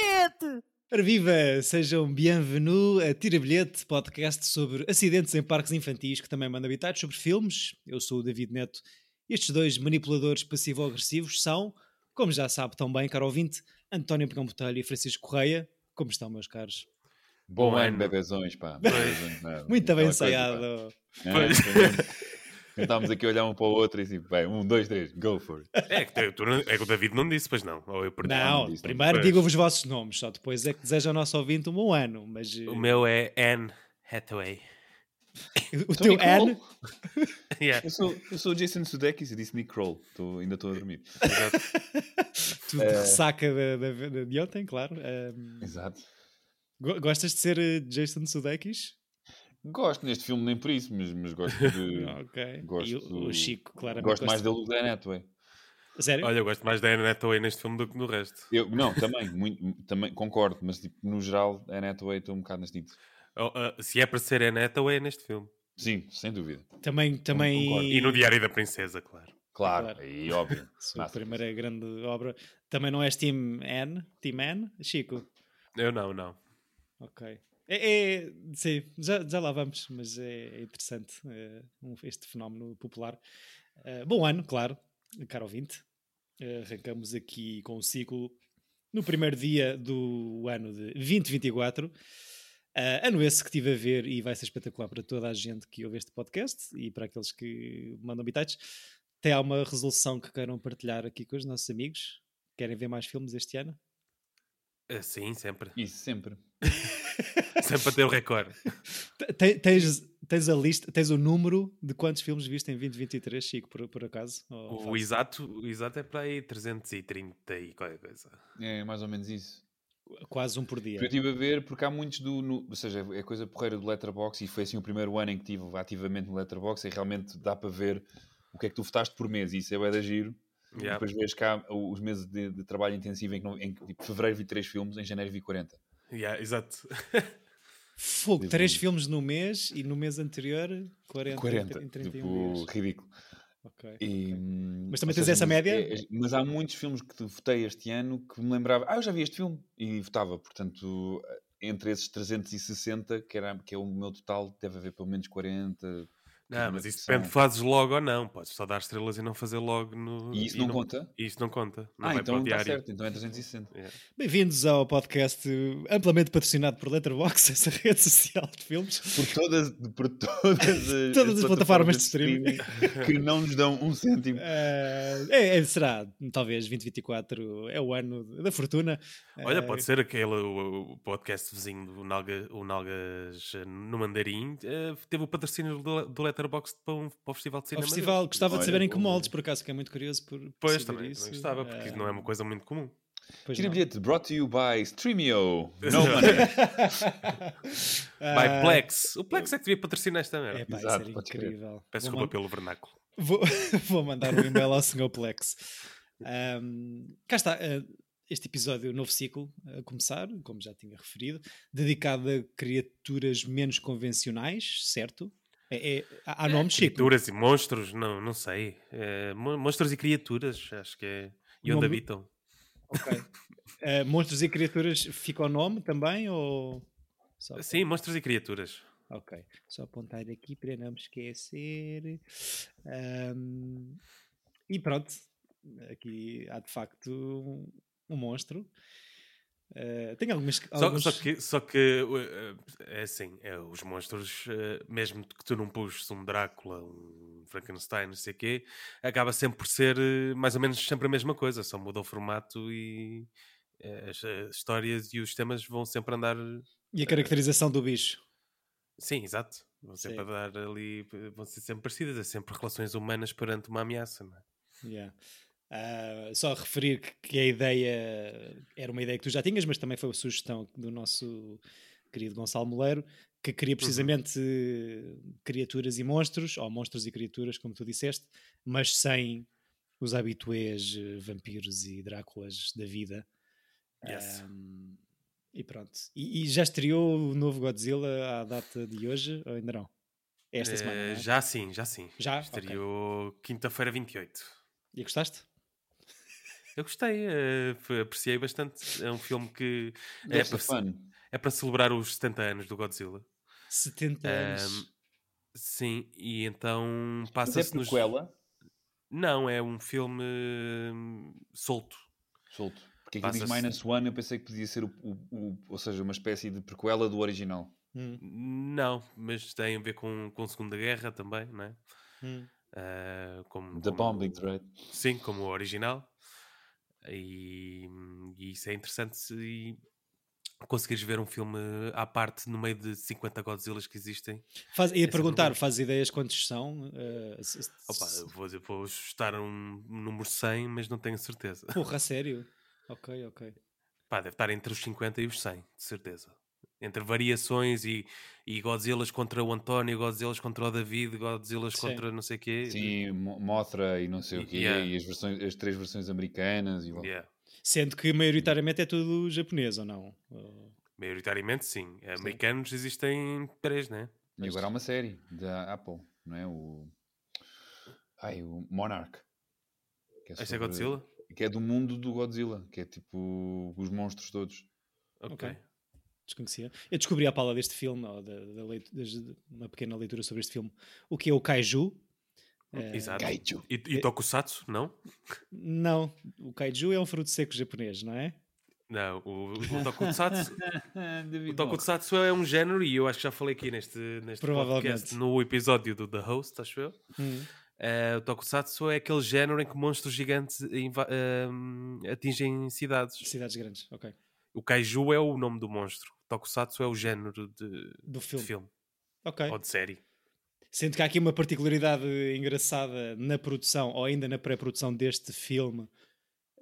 bilhete! Viva, sejam bem-vindos a Tira Bilhete, podcast sobre acidentes em parques infantis que também manda habitados, sobre filmes. Eu sou o David Neto. Estes dois manipuladores passivo-agressivos são, como já sabe tão bem, caro ouvinte, António Pegão Botelho e Francisco Correia. Como estão, meus caros? Bom, Bom ano, bebezões, pá. Bebezões, Muito bem coisa, ensaiado. pá. É, Estávamos aqui a olhar um para o outro e assim, bem, um, dois, três, go for it. É que, tu- é que o David não disse, pois não. Ou eu perdi. Não, não disse, não. primeiro digam os vossos nomes, só depois é que desejo ao nosso ouvinte um bom ano. Mas eh, O meu é Anne Hathaway. o teu Nick N, Kroll. Yeah. Eu sou, eu sou o Jason Sudeikis e disse Nick Kroll. Estou- ainda estou a dormir. tu Eh. ressaca de, de, de- de ontem, claro. Ehm, Exato. go- gostas de ser eh, Jason Sudeikis? Gosto neste filme, nem por isso, mas, mas gosto de. ok. gosto e o, o Chico, claramente. Gosto mais dele do que da Hathaway. Sério? Olha, eu gosto mais da Anne Hathaway neste filme do que no resto. Eu, não, também, muito, também concordo, mas tipo, no geral, a Hathaway estou um bocado neste tipo. Oh, ah, se é para ser Anne Hathaway, é neste filme. Sim, sem dúvida. Também, também. concordo. E no Diário da Princesa, claro. Claro, Claro. aí óbvio. Sua Massa. primeira grande obra. Também não és Team N? Team N? Chico? Eu não, não. Ok. É, é- sim, já, já lá vamos, mas é interessante eh, um- este fenómeno popular. Eh, bom ano, claro, caro ouvinte. Eh, arrancamos aqui com o ciclo no primeiro dia do ano de 2024. Eh, ano esse que estive a ver e vai ser espetacular para toda a gente que ouve este podcast e para aqueles que mandam bitites. Tem alguma resolução que queiram partilhar aqui com os nossos amigos? Querem ver mais filmes este ano? Sim, sempre. Isso, sempre. Sempre a ter o recorde. Te- Tens, tens a lista, tens o número de quantos filmes viste em 2023, Chico, por, por acaso? O exato, o exato é para aí 330 e qualquer coisa. É mais ou menos isso. Quase um por dia. Eu estive a ver porque há muitos do. no- ou seja, é coisa porreira do Letterboxd e foi assim o primeiro ano em que estive ativamente no Letterboxd e realmente dá para ver o que é que tu votaste por mês e isso é bué da giro. E Yeah. Depois vês cá os meses de, de trabalho intensivo em que, não- em que tipo, fevereiro vi 3 filmes, em janeiro vi 40. Yeah, exato. Fogo, três filmes no mês e no mês anterior 40, 40, em 31 tipo, dias. ridículo. Ok. E, hum, Mas também tens seja, essa média? é- é- mas há muitos filmes que votei este ano que me lembrava, ah, eu já vi este filme e votava. Portanto, entre esses 360, que, era, que é o meu total, deve haver pelo menos 40. Não, mas isso depende, fazes logo ou não. Podes só dar estrelas e não fazer logo no. E isso não, conta? e Isso não conta. Não ah, vai então está certo, então é 360. Yeah. Bem-vindos ao podcast eh, amplamente patrocinado por Letterboxd, essa rede social de filmes. Por todas, por todas as, Todas as plataformas de streaming. que não nos dão um cêntimo. Eh, é, é- será, talvez, 2024 é o ano da fortuna. Olha, Eh, pode ser aquele o, o podcast vizinho do Nalga, o Nalgas eh, no Mandarim. eh, teve o patrocínio do, do Letterboxd para, um, para o Festival de Cinema. festival, deles. gostava de Olha, saber em que moldes, por acaso, que é muito curioso por Pois perceber também, isso. também gostava, porque não é uma Eh, coisa muito comum. pois Tira não. bilhete, brought to you by Streamio. No money. By Ah, Plex. O Plex é que devia patrocinar esta merda. É pá, Exato, incrível. Peço desculpa pelo vernáculo. Vou, vou mandar um e-mail ao Sr. Plex. Ahm, cá está, ah, este episódio, novo ciclo a começar, como já tinha referido, dedicado a criaturas menos convencionais, certo? É, é- há há nomes, Chico. Criaturas e monstros, não, não sei. Eh, mon- monstros e criaturas, acho que é. E onde Nome- habitam. Ok. Ah, monstros e criaturas fica o nome também? Ou... Só- Sim, monstros e criaturas. Ok, só apontar aqui para não me esquecer. Ahm, e pronto, aqui há de facto um, um monstro. Ah, tem algumas. Só, alguns... só que, só que uh, é assim, é, os monstros, uh, mesmo que tu não puxes um Drácula, um Frankenstein, não sei o quê, acaba sempre por ser mais ou menos sempre a mesma coisa, só muda o formato e as, as histórias e os temas vão sempre andar. E a caracterização do bicho. Sim, exato. Vão sempre Sim. dar ali, vão ser sempre parecidas, é sempre relações humanas perante uma ameaça, não é? Yeah. Ah, só referir que, que a ideia era uma ideia que tu já tinhas, mas também foi uma sugestão do nosso querido Gonçalo Moleiro, que queria precisamente eh, criaturas e monstros, ou monstros e criaturas, como tu disseste, mas sem os habituês eh, vampiros e Dráculas da vida. Yes. Ahm, e pronto. E, e já estreou o novo Godzilla à data de hoje, ou ainda não? É esta Eh, semana, não é? Já sim, já sim. Já? Estreou quinta-feira 28. E gostaste? Eu gostei, foi- apreciei bastante. É um filme que é para, é para celebrar os 70 anos do Godzilla. 70 anos. Sim, e então Mas é passa-se nos. prequela? Não, é um filme hum, solto. Solto. Porque aqui diz Passa-se- Minus One, eu pensei que podia ser o, o- o- ou seja, uma espécie de prequela do original. Hum, Não, mas tem a ver com, com a Segunda Guerra também, não é? hum. Ah, como, The como- Bombing Threat. Sim, como o original. E, e isso é interessante se conseguires ver um filme à parte no meio de 50 Godzillas que existem. Faz, ia é perguntar, faz ideias quantos são? Uh, se- se- Opa, eu vou, vou chutar um número 100, mas não tenho certeza. Porra, sério? Ok, ok. Pá, deve estar entre os 50 e os 100, de certeza. Entre variações e, e Godzillas contra o António, Godzillas contra o David, Godzillas Sim. contra não sei o quê. Sim, Mo- Mothra e não sei o quê, Yeah. e as, versões, as três versões americanas. E, Yeah. Sendo que maioritariamente é tudo japonês, ou não? Maioritariamente sim. Americanos existem três, né? e agora há uma série da Apple, não é? O, ai, o Monarch. Que Este é sobre- Godzilla? Que é do mundo do Godzilla, que é tipo os monstros todos. Ok. Ok. Desconhecia. Eu descobri à pala deste filme, ou da, da leit- das- uma pequena leitura sobre este filme, o que é o Kaiju. Eh, Exato. Kaiju. E, e Tokusatsu, não? Não, o Kaiju é um fruto seco japonês, não é? Não, o, o Tokusatsu, o Tokusatsu é um género, e eu acho que já falei aqui neste, neste Provavelmente. podcast, no episódio do The Host, acho eu. Hum. Eh, o Tokusatsu é aquele género em que monstros gigantes ehm, atingem cidades. Cidades grandes, ok. O Kaiju é o nome do monstro. Tokusatsu é o género de, Do de filme. filme. Ok. Ou de série. Sendo que há aqui uma particularidade engraçada na produção, ou ainda na pré-produção deste filme,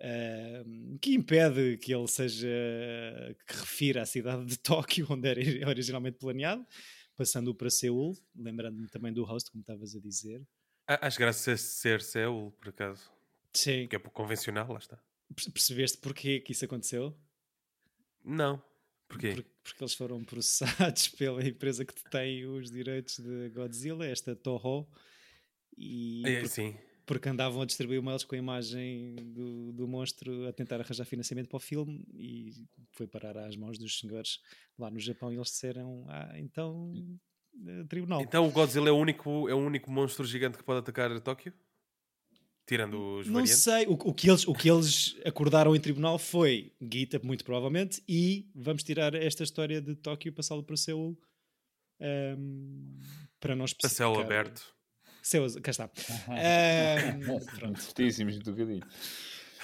ehm, que impede que ele seja. que refira à cidade de Tóquio, onde era originalmente planeado, passando-o para Seul, lembrando-me também do host, como estavas a dizer. Acho graça ser, ser Seul, por acaso. Sim. Que é pouco convencional, lá está. Perce- Percebeste porquê que isso aconteceu? Não. Porquê? Por- porque eles foram processados pela empresa que detém os direitos de Godzilla, esta Toho, e É, porque, sim. porque andavam a distribuir mails com a imagem do, do monstro a tentar arranjar financiamento para o filme e foi parar às mãos dos senhores lá no Japão e eles disseram, ah, então, eh, tribunal. Então o Godzilla é o único, é o único monstro gigante que pode atacar Tóquio? Tirando os Não variantes? sei, o, o que eles, o que eles acordaram em tribunal foi guita, muito provavelmente, e vamos tirar esta história de Tóquio e passá-lo para Seul ehm, para não A especificar. céu aberto. Seul, cá está. Ehm, pronto. Fortíssimos de tocadinho.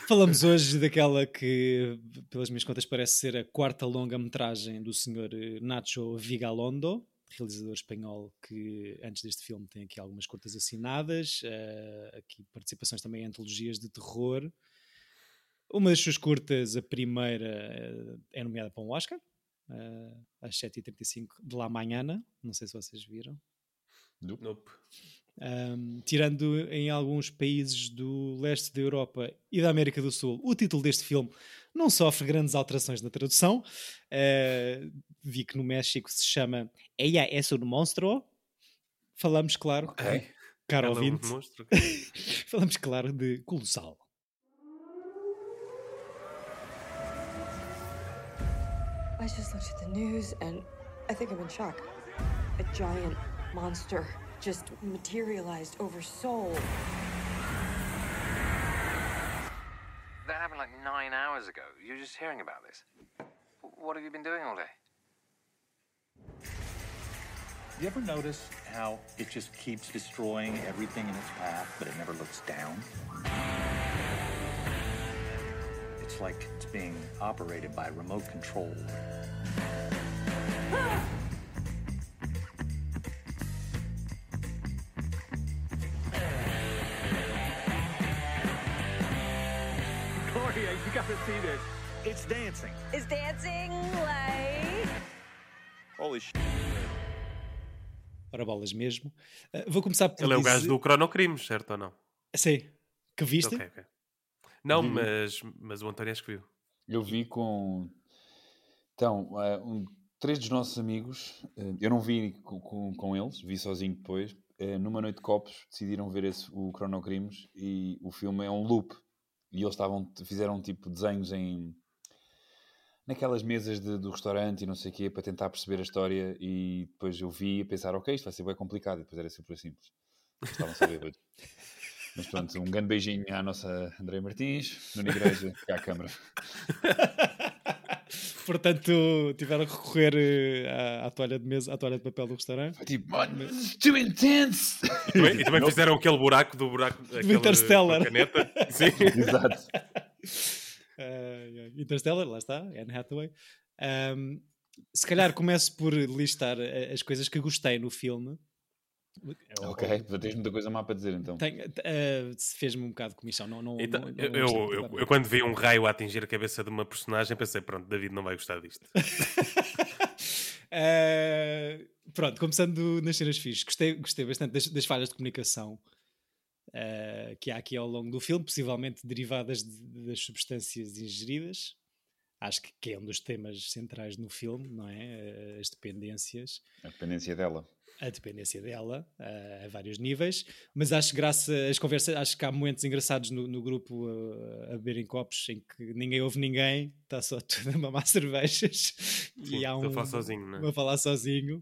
Falamos hoje daquela que, pelas minhas contas, parece ser a quarta longa-metragem do senhor eh, Nacho Vigalondo, realizador espanhol que antes deste filme tem aqui algumas curtas assinadas, eh, aqui participações também em antologias de terror. Uma das suas curtas, a primeira, eh, é nomeada para um Oscar, eh, às 7h35 de La Manhana, não sei se vocês viram. Nope. Um, tirando em alguns países do leste da Europa e da América do Sul, o título deste filme não sofre grandes alterações na tradução. Uh, vi que no México se chama Ella es un monstruo. Falamos, claro, Ok. caro Ela é um ouvinte, monstro. falamos, claro, de Colossal. I just looked at the news and I think I'm in shock. A giant monster just materialized over Seoul. Nine hours ago. You're just hearing about this. What have you been doing all day? You ever notice how it just keeps destroying everything in its path, but it never looks down? It's like it's being operated by remote control. Ah! Gloria, you gotta see this. It's dancing. Is dancing like. Holy shit. Ora, bolas mesmo. Uh, vou começar por Ele é o dizer... gajo do Cronocrimes, certo ou não? Sim. Que viste? Ok, ok. Não, Vi. mas, mas o António acho que viu. Eu vi com. Então, eh, um- três dos nossos amigos, eh, eu não vi com, com, com eles, vi sozinho depois. eh, numa noite de copos, decidiram ver esse, o Cronocrimes e o filme é um loop. E eles estavam, fizeram tipo desenhos em naquelas mesas de- do restaurante e não sei o quê para tentar perceber a história e depois eu vi a pensar, ok, isto vai ser bem complicado e depois era super simples. Estavam só bêbados. Mas pronto, um grande beijinho à nossa André Martins, Nuno Igreja e à Câmara. Portanto, tiveram que recorrer eh, à, à toalha de mesa, à toalha de papel do restaurante. Tipo, mano, too intense! E também, e também fizeram aquele buraco do buraco aquele, Interstellar. caneta. Sim. Exato. Uh, Interstellar, lá está, Anne Hathaway. Um, se calhar começo por listar as coisas que gostei no filme. Ok, portanto, tens muita coisa má para dizer então. Uh, se fez-me um bocado de comissão. Não, não, Então, não- não eu, eu, eu- quando vi um raio a atingir a cabeça de uma personagem pensei, pronto, David não vai gostar disto. Uh, pronto, começando nas cenas fixes, gostei, gostei bastante das, das falhas de comunicação uh, que há aqui ao longo do filme, possivelmente derivadas de- das substâncias ingeridas. Acho que, que é um dos temas centrais no filme, não é? Uh, As dependências A dependência dela. a dependência dela uh, a vários níveis, mas acho graças às conversas, acho que há momentos engraçados no, no grupo uh, a beberem copos em que ninguém ouve ninguém, está só tudo a mamar cervejas Sim, e há estou a um falar sozinho, não é? a falar sozinho,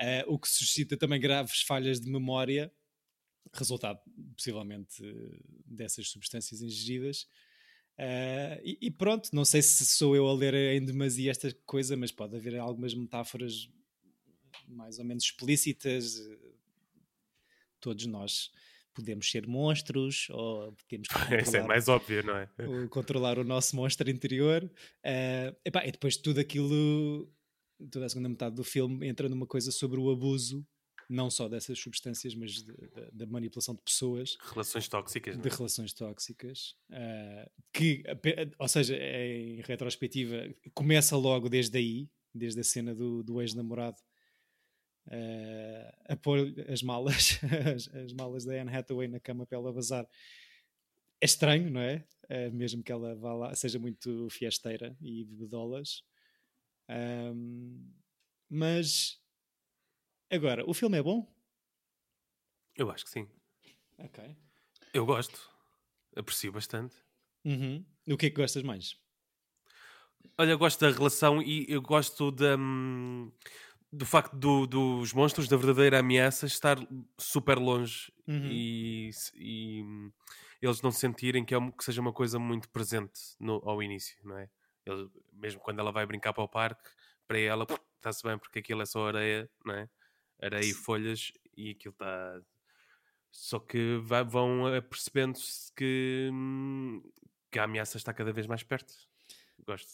uh, o que suscita também graves falhas de memória, resultado possivelmente dessas substâncias ingeridas. Uh, e, e pronto, não sei se sou eu a ler em demasia esta coisa, mas pode haver algumas metáforas mais ou menos explícitas. Todos nós podemos ser monstros ou temos que Isso é controlar, mais óbvio, não é? o- controlar o nosso monstro interior. Eh, epá, e depois tudo aquilo, toda a segunda metade do filme entra numa coisa sobre o abuso, não só dessas substâncias, mas da manipulação de pessoas Relações tóxicas, não de é? relações tóxicas, ah, que, ou seja, em retrospectiva, começa logo desde aí, desde a cena do, do ex-namorado, ah, a pôr as malas, as, as malas da Anne Hathaway na cama para ela vazar. É estranho, não é? Ah, mesmo que ela vá lá, seja muito fiesteira e bebedolas. Ahm, mas agora, o filme é bom? Eu acho que sim. Ok. Eu gosto. Aprecio bastante. Uhum. O que é que gostas mais? Olha, eu gosto da relação e eu gosto da, hum, do facto do- dos monstros, da verdadeira ameaça, estar super longe Uhum. e, e, hum, eles não sentirem que, é que seja uma coisa muito presente no- ao início, não é? Ele- mesmo quando ela vai brincar para o parque, para ela está-se bem porque aquilo é só areia, não é? Areia e folhas e aquilo está. Só que vai- vão apercebendo-se que, hum, que a ameaça está cada vez mais perto. Gosto.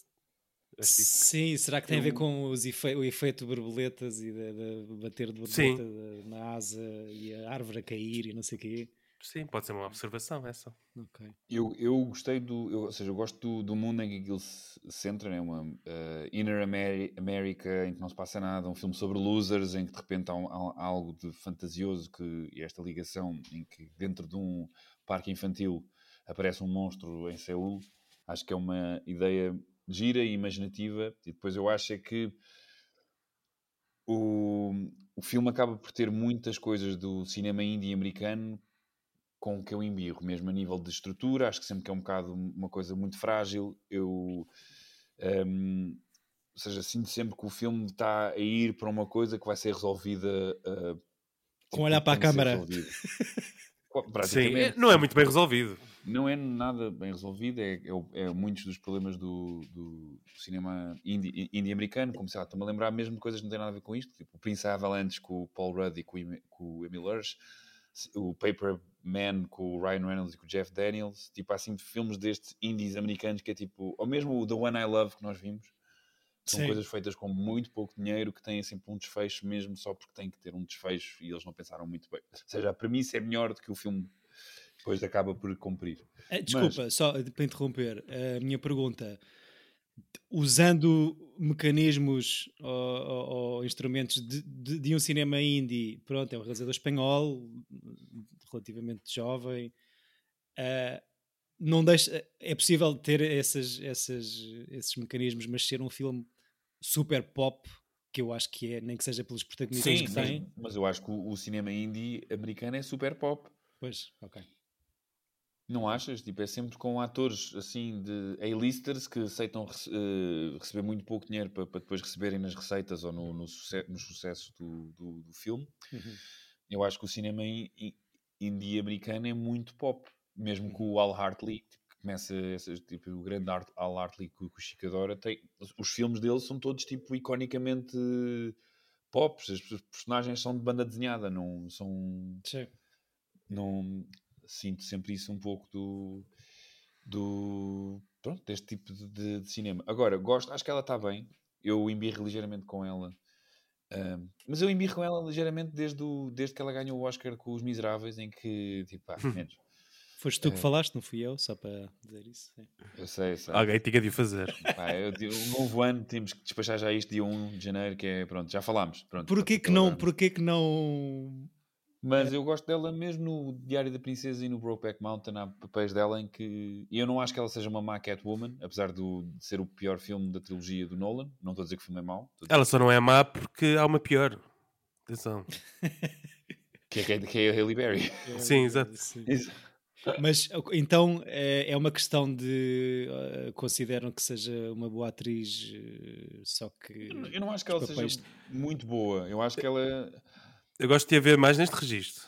Sim, será que tem a ver com os efe- o efeito borboletas e de, de bater de Sim. borboleta de- na asa e a árvore a cair e não sei o quê? Sim, pode ser uma observação essa. Ok. Eu, eu gostei do. Eu, ou seja, eu gosto do, do mundo em que aquilo se centra, né? uma eh, Inner Ameri- America em que não se passa nada, um filme sobre losers em que de repente há, um- há algo de fantasioso que, e esta ligação em que dentro de um parque infantil aparece um monstro em Seul. Acho que é uma ideia gira e imaginativa. E depois eu acho é que o, o filme acaba por ter muitas coisas do cinema indie americano com que eu embirro, mesmo a nível de estrutura, acho que sempre que é um bocado uma coisa muito frágil, eu hum, ou seja, sinto sempre que o filme está a ir para uma coisa que vai ser resolvida uh, Com tipo, olhar para a câmara. Sim, não é muito bem resolvido. Não é nada bem resolvido, é, é, o- é muitos dos problemas do, do cinema indie, indie americano, como se lá, estou-me a lembrar mesmo de coisas que não têm nada a ver com isto, tipo o Prince Avalanche com o Paul Rudd e com o, com o Emil Hirsch, o Paper Man com o Ryan Reynolds e com o Jeff Daniels, tipo há assim filmes destes indies americanos que é tipo, ou mesmo o The One I Love que nós vimos, são Sim. coisas feitas com muito pouco dinheiro que têm sempre um desfecho mesmo só porque têm que ter um desfecho e eles não pensaram muito bem. Ou seja, a premissa é melhor do que o filme depois acaba por cumprir. Eh, Desculpa, só para interromper, a minha pergunta. Usando mecanismos ou, ou- ou instrumentos de, de- de um cinema indie, pronto, é um realizador espanhol, relativamente jovem, eh, não deixa, é possível ter essas, essas, esses mecanismos, mas ser um filme super pop, que eu acho que é, nem que seja pelos protagonistas Sim, que tem. mas eu acho que o, o cinema indie americano é super pop. Pois, ok. Não achas? Tipo, é sempre com atores assim de A-listers que aceitam eh, receber muito pouco dinheiro para, para depois receberem nas receitas ou no, no, suce- no sucesso do, do, do filme. Uhum. Eu acho que o cinema in- in- indie americano é muito pop. Mesmo com o Al Hartley, que começa essas, tipo, o grande Art- Al Hartley que, o- que o Chico adora, tem, os filmes dele são todos tipo iconicamente pop. As personagens são de banda desenhada, não são Sim. não sinto sempre isso um pouco do do pronto, deste tipo de, de- de cinema. Agora, gosto, acho que ela está bem. Eu embirro ligeiramente com ela. Ahm, mas eu embirro com ela ligeiramente desde, o, desde que ela ganhou o Oscar com Os Miseráveis, em que, tipo, pá, menos. Foste tu É. que falaste, não fui eu, só para dizer isso. sim. Eu sei, sei. Alguém tinha de o fazer. Pá, eu, o novo ano temos que despachar já isto dia 1 de janeiro, que é, pronto, já falámos. Pronto, Porquê que não, porquê que não Mas eu gosto dela mesmo no Diário da Princesa e no Brokeback Mountain. Há papéis dela em que. Eu não acho que ela seja uma má Catwoman, apesar do, de ser o pior filme da trilogia do Nolan. Não estou a dizer que o filme é mau. Ela só não é má porque há uma pior. Atenção. Que, é, que, é, que é a Halle Berry. Sim, exato. Sim. Mas então é é uma questão de eh, consideram que seja uma boa atriz, eh, só que Eu não- Eu não acho que ela papéis- seja muito boa. Eu acho que ela. Eu gosto de a ver mais neste registro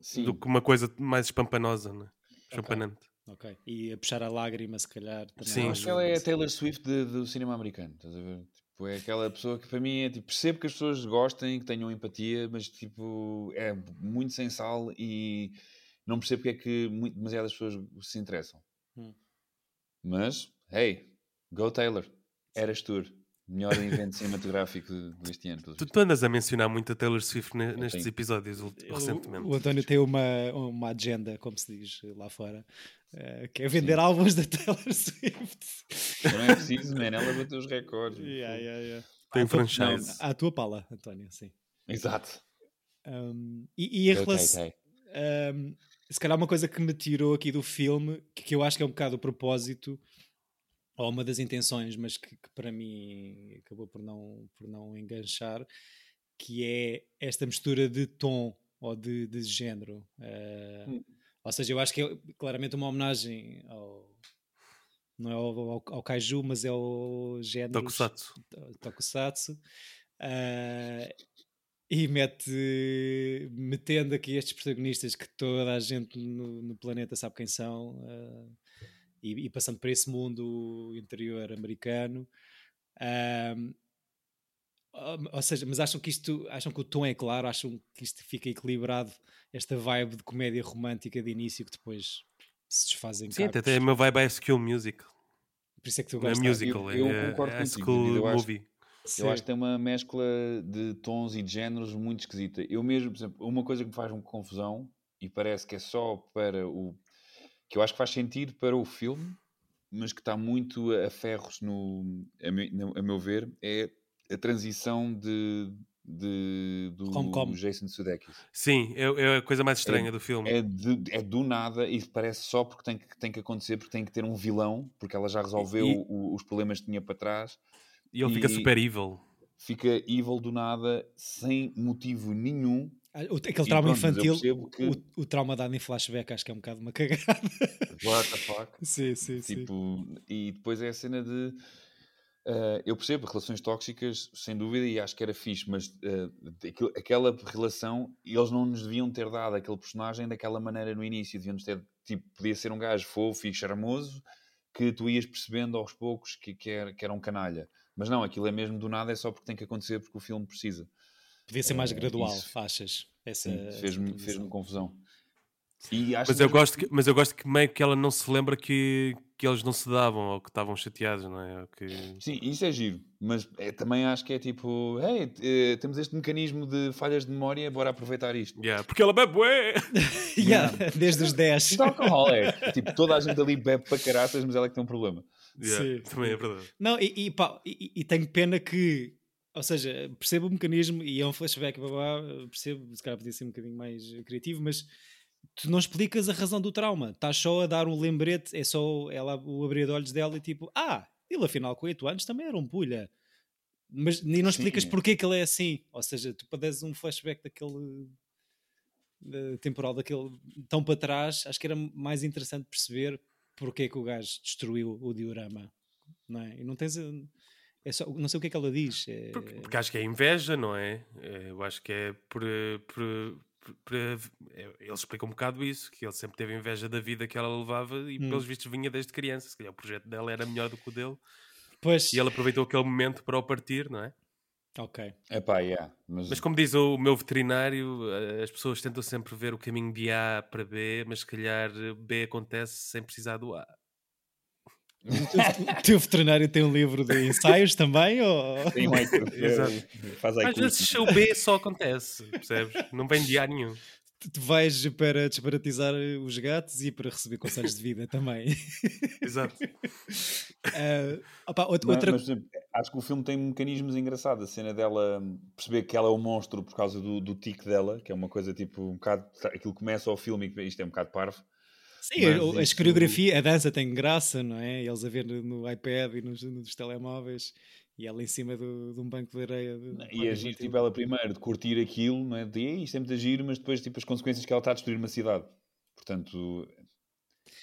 Sim. do que uma coisa mais espampanosa, né? Champanante. Ok. E a puxar a lágrima, se calhar. Também Sim. Ajuda. acho que ela é a Taylor Swift de- do cinema americano. Estás a ver? Tipo, é aquela pessoa que para mim é tipo, percebo que as pessoas gostem, que tenham empatia, mas tipo, é muito sem sal e não percebo porque é que muito, demasiadas pessoas se interessam. Hum. Mas, hey, go Taylor, eras tour. Melhor evento cinematográfico deste ano. Tu, tu andas a mencionar muito a Taylor Swift ne- nestes tenho. episódios recentemente. O, António tem uma, uma agenda, como se diz lá fora, eh, que é vender álbuns da Taylor Swift. Não é preciso, man, ela bateu os recordes. Yeah, yeah, yeah. Tem À franchise. não, À tua pala, António, sim. Exato. Um, e, e em relação. Tay Tay. Um, se calhar uma coisa que me tirou aqui do filme, que, que eu acho que é um bocado o propósito, ou uma das intenções, mas que, que para mim acabou por não, por não enganchar, que é esta mistura de tom ou de, de género. Uh, Hum. Ou seja, eu acho que é claramente uma homenagem ao. Não é ao, ao, ao kaiju, mas é ao género Tokusatsu. Tokusatsu ah, e mete metendo aqui estes protagonistas que toda a gente no, no planeta sabe quem são ah, e, e passando por esse mundo interior americano Ah, ou seja, mas acham que isto acham que o tom é claro, acham que isto fica equilibrado esta vibe de comédia romântica de início que depois se desfaz em Sim, até o meu vibe é School Musical. por isso é que tu Não é gostas musical, eu é, concordo é contigo, School eu acho- Movie. Eu acho que tem uma mescla de tons e de géneros muito esquisita. Eu mesmo, por exemplo, uma coisa que me faz uma confusão e parece que é só para o. que eu acho que faz sentido para o filme, mas que está muito a ferros, no, a, me- no- a meu ver, é a transição de, de, do. Jason Sudeikis. Sim, é, é a coisa mais estranha do filme. É, de- é do nada e parece só porque tem que, tem que acontecer, porque tem que ter um vilão, porque ela já resolveu E- o- os problemas que tinha para trás E ele fica e- super evil. fica evil do nada, sem motivo nenhum. Aquele trauma pronto, infantil, que- o, o trauma dado em flashback, acho que é um bocado uma cagada. What the fuck? sim, sim, sim. tipo, e depois é a cena de. eh, eu percebo relações tóxicas, sem dúvida, e acho que era fixe, mas eh, aquilo- aquela relação, eles não nos deviam ter dado aquele personagem daquela maneira no início. Deviam-nos ter, tipo, podia ser um gajo fofo e charmoso que tu ias percebendo aos poucos que, que, era, que era um canalha. Mas não, aquilo é mesmo do nada, é só porque tem que acontecer, porque o filme precisa. Podia ser mais eh, gradual, isso- achas? Essa, Sim, essa fez-me fez confusão. E acho Mas eu, gosto que, mas eu gosto que meio que ela não se lembra que, que eles não se davam ou que estavam chateados, não é? Ou que... Sim, isso é giro, mas é, também acho que é tipo, hey, eh, temos este mecanismo de falhas de memória, bora aproveitar isto. Yeah, porque ela bebe bué! Yeah, desde os 10. Isto é alcoholic. tipo, toda a gente ali bebe para caraças, mas ela é que tem um problema. Yeah, Sim, também é verdade. Não, e, e, pá, e, e tenho pena que, ou seja, percebo o mecanismo e é um flashback, percebo, se calhar podia ser um bocadinho mais criativo, mas tu não explicas a razão do trauma, estás só a dar um lembrete, é só ela, o abrir de olhos dela e tipo, ah, ele afinal com 8 anos também era um pulha. Mas e não explicas Sim. porque que ele é assim, ou seja, tu podes um flashback daquele eh, temporal daquele tão para trás, acho que era mais interessante perceber porque é que o gajo destruiu o diorama, não é? E não tens. Eh, É só, não sei o que é que ela diz. é- Porque, porque acho que é inveja, não é? É, Eu acho que é por. eh, por, por- por- é, ele explica um bocado isso, que ele sempre teve inveja da vida que ela levava e, Hum. pelos vistos, vinha desde criança. Se calhar o projeto dela era melhor do que o dele Pois, e ele aproveitou aquele momento para o partir, não é? ok. É pá, yeah, mas, Mas como diz o meu veterinário, eh, as pessoas tentam sempre ver o caminho de A para B, mas se calhar eh, B acontece sem precisar do A. O teu, veterinário tem um livro de ensaios também? Ou... tem um faz Às vezes o B só acontece, percebes? Não vem de A nenhum. Tu vais para desbaratizar os gatos e para receber conselhos de vida também. Exato. Ah, opa, outra, Mas, outra- mas, exemplo, acho que o filme tem mecanismos engraçados. A cena dela hum, perceber que ela é um monstro por causa do, do tique dela, que é uma coisa tipo um bocado. Aquilo começa ao filme e isto é um bocado parvo. Sim, as isso- coreografias, a dança tem graça, não é? Eles a ver no, iPad e nos, nos telemóveis e ela em cima do- de um banco de areia. de- E agir tipo ela primeiro de curtir aquilo, não é? De "Ei, isto é muito agir, mas depois tipo as consequências que ela está a destruir uma cidade. Portanto,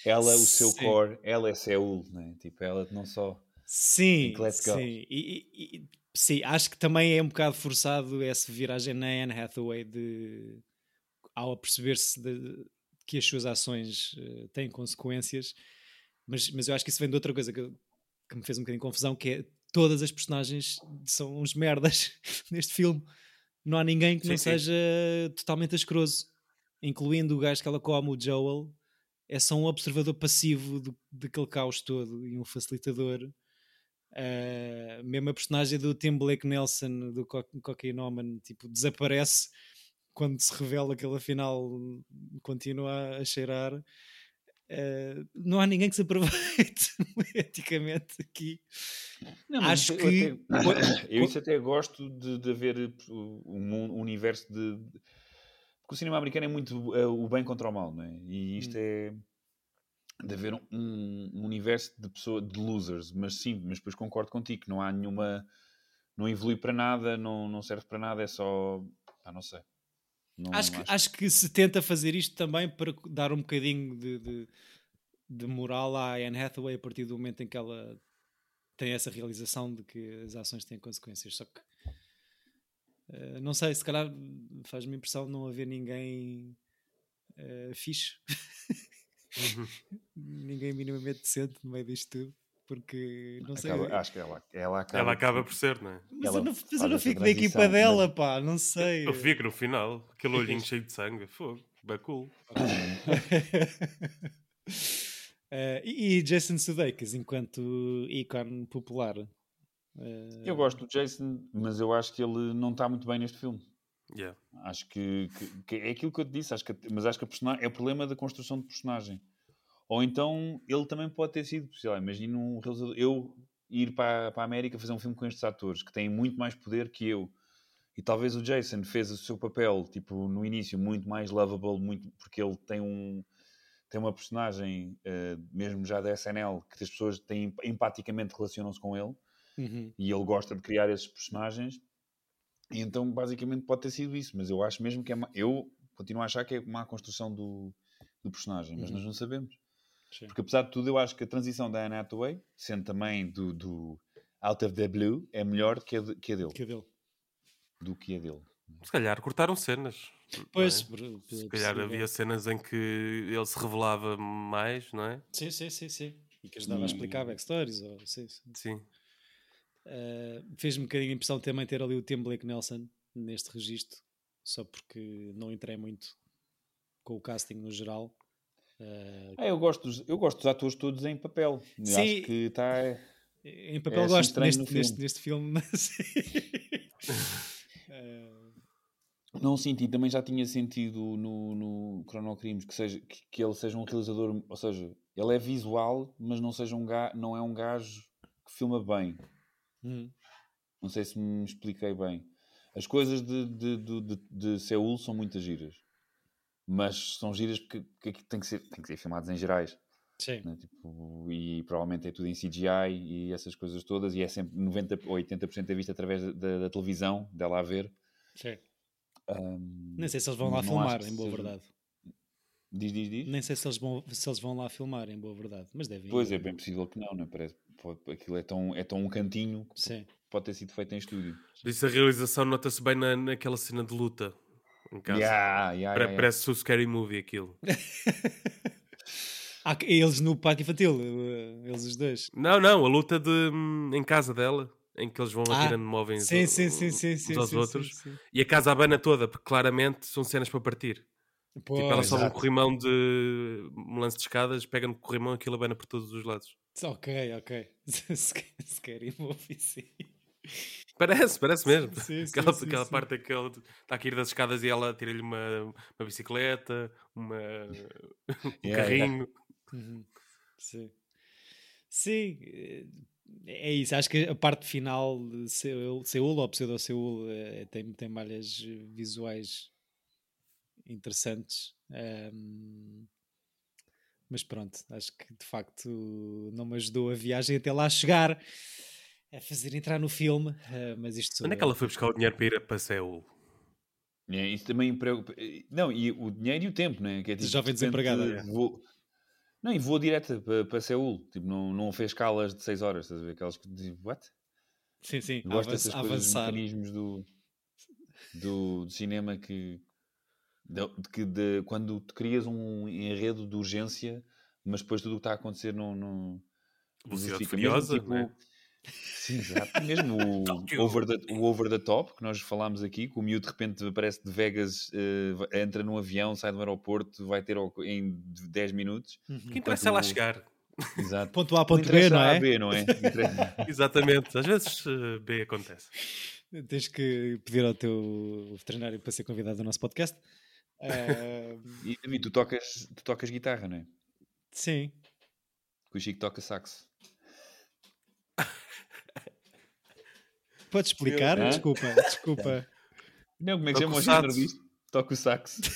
ela, o seu Sim. core, ela é Seul, não é? Tipo, ela não só. Sim, sim. E, e- e- sim, acho que também é um bocado forçado essa viragem na Anne Hathaway de ao perceber-se de- que as suas ações eh, têm consequências, mas, mas eu acho que isso vem de outra coisa que, que me fez um bocadinho de confusão, que é todas as personagens são uns merdas neste filme. Não há ninguém que não Sim, sim. seja totalmente asqueroso, incluindo o gajo que ela come, o Joel, é só um observador passivo do, daquele caos todo e um facilitador. Uh, mesmo a personagem do Tim Blake Nelson, do Co Cocainoman, tipo, desaparece quando se revela que ele afinal continua a cheirar. Uh, não há ninguém que se aproveite eticamente aqui. Não, Acho eu que- até- eu isso até gosto de, de haver um, um universo de. Porque o cinema americano é muito eh, o bem contra o mal, não é? E isto Hum. é de haver um, um universo de pessoas, de losers, mas sim, mas depois concordo contigo que não há nenhuma. Não evolui para nada, não, não serve para nada, é só. Ah, não sei. Não, acho, que, acho que se tenta fazer isto também para dar um bocadinho de, de, de moral à Anne Hathaway a partir do momento em que ela tem essa realização de que as ações têm consequências. Só que eh, não sei, se calhar faz-me impressão não haver ninguém eh, fixe, Uhum. ninguém minimamente decente no meio disto tudo, porque não sei. Acaba- acho que ela, ela acaba. Ela acaba por ser, não é? mas ela eu não, mas eu não fico da equipa dela, mas- pá, não sei. Eu fico no final, aquele olhinho cheio de sangue, fogo, bem cool. Eh, e e Jason Sudeikis enquanto ícone popular eh, Eu gosto do Jason, mas eu acho que ele não está muito bem neste filme. Yeah. Acho que, que- que é aquilo que eu te disse, acho que, mas acho que a personagem é o problema da construção de personagem. Ou então ele também pode ter sido, sei lá, imagina um realizador, eu ir para, para a América fazer um filme com estes atores que têm muito mais poder que eu. E talvez o Jason fez o seu papel, tipo, no início, muito mais lovable, muito, porque ele tem um tem uma personagem, eh, mesmo já da SNL, que as pessoas têm, empaticamente relacionam-se com ele uhum. e ele gosta de criar esses personagens e então basicamente pode ter sido isso mas eu acho mesmo que é má, eu continuo a achar que é uma má construção do, do personagem mas Uhum. nós não sabemos Sim. porque apesar de tudo eu acho que a transição da Anne Hathaway sendo também do, do Out of the Blue é melhor que a, de- que a dele que é dele. do que a dele Se calhar cortaram cenas. Pois, é? Se calhar havia cenas em que ele se revelava mais, não é? Sim, sim, sim, sim. E que ajudava a E- explicar backstories. Ou, sim, sim. Sim. Eh, Fez-me um bocadinho a impressão também ter ali o Tim Blake Nelson neste registro, só porque não entrei muito com o casting no geral. Ah, eu, gosto dos, eu gosto dos atores todos em papel Sim. acho que está em papel É gosto neste, filme. neste, neste filme. mas- Eh, Não senti, também já tinha sentido no, no Chrono Crimes que, seja, que, que ele seja um realizador, ou seja, ele é visual, mas não, seja um ga, não é um gajo que filma bem. hum, Não sei se me expliquei bem. As coisas de, de, de, de, de Seul são muitas giras, mas são giras porque, porque aqui tem que ser, tem que ser filmadas em gerais. sim. né? Tipo, e provavelmente é tudo em CGI e essas coisas todas, e é sempre 90 ou 80% é visto através da, da televisão, dela a ver. sim. Ahm, Nem sei se eles vão lá filmar, em boa seja- verdade. Diz, diz, diz. Nem sei se eles, vão, se eles vão lá filmar, em boa verdade. Mas devem. Pois ir. é, bem possível que não, não é? Parece, pode- aquilo é tão, é tão um cantinho que Sim. pode ter sido feito em estúdio. Isso a realização nota-se bem na, naquela cena de luta. Em casa. Yeah, yeah, yeah, Parece o Scary Movie aquilo. Que- eles no parque infantil, eh, eles os dois. Não, não, a luta de, hum, em casa dela, em que eles vão Ah, atirando móveis Sim, sim, sim, sim, uns aos sim, outros. sim, sim. E a casa abana toda, porque claramente são cenas para partir. tipo, ela Pois, sobe um exato. corrimão de um lance de escadas, pega no corrimão e aquilo abana por todos os lados. Ok, ok. Scary movie, sim. Parece, parece mesmo. Sim, sim, aquela sim, aquela sim. parte que ele está a cair das escadas e ela tira-lhe uma, uma bicicleta, uma, um Yeah, carrinho. Uhum. Sim. Sim, eh, é isso. Acho que a parte final de Seul, Seul ou Pseudo-Seul eh, tem, tem malhas visuais interessantes. Ahm, mas pronto, acho que de facto não me ajudou a viagem até lá chegar a fazer entrar no filme. ah, mas isto Onde é que ela foi buscar o dinheiro para ir para Seul? É, isso também preocupa. Não, e o dinheiro e o tempo, né? Que é, tipo, jovem de desempregada, é. Vou... Não, e voou direto para, para Seul. Tipo, não, não fez escalas de 6 horas. Estás a ver? Aquelas que dizem, what? Sim, sim, a Gosto dessas coisas, avançar. mecanismos do, do, do cinema que, de, de que de- quando te crias um enredo de urgência, mas depois tudo o que está a acontecer não, não Velocidade justifica. Furiosa, tipo, né? Sim, exato. Mesmo o over, the, o over the top, que nós falámos aqui, que o miúdo de repente aparece de Vegas, eh, va- entra num avião, sai do aeroporto, vai ter ao- em 10 minutos. Uhum. Que interessa é lá o- chegar. Exato. Ponto A, ponto B, interessa não A, é? B, não é? Exatamente. Às vezes eh, B acontece. Tens que pedir ao teu veterinário para ser convidado ao nosso podcast. Ah, E David, tu tocas, tu tocas guitarra, não é? sim. Que o Chico toca saxo. Podes explicar? Desculpa, desculpa. Não, como é que chama o género disto? Toca o saxo.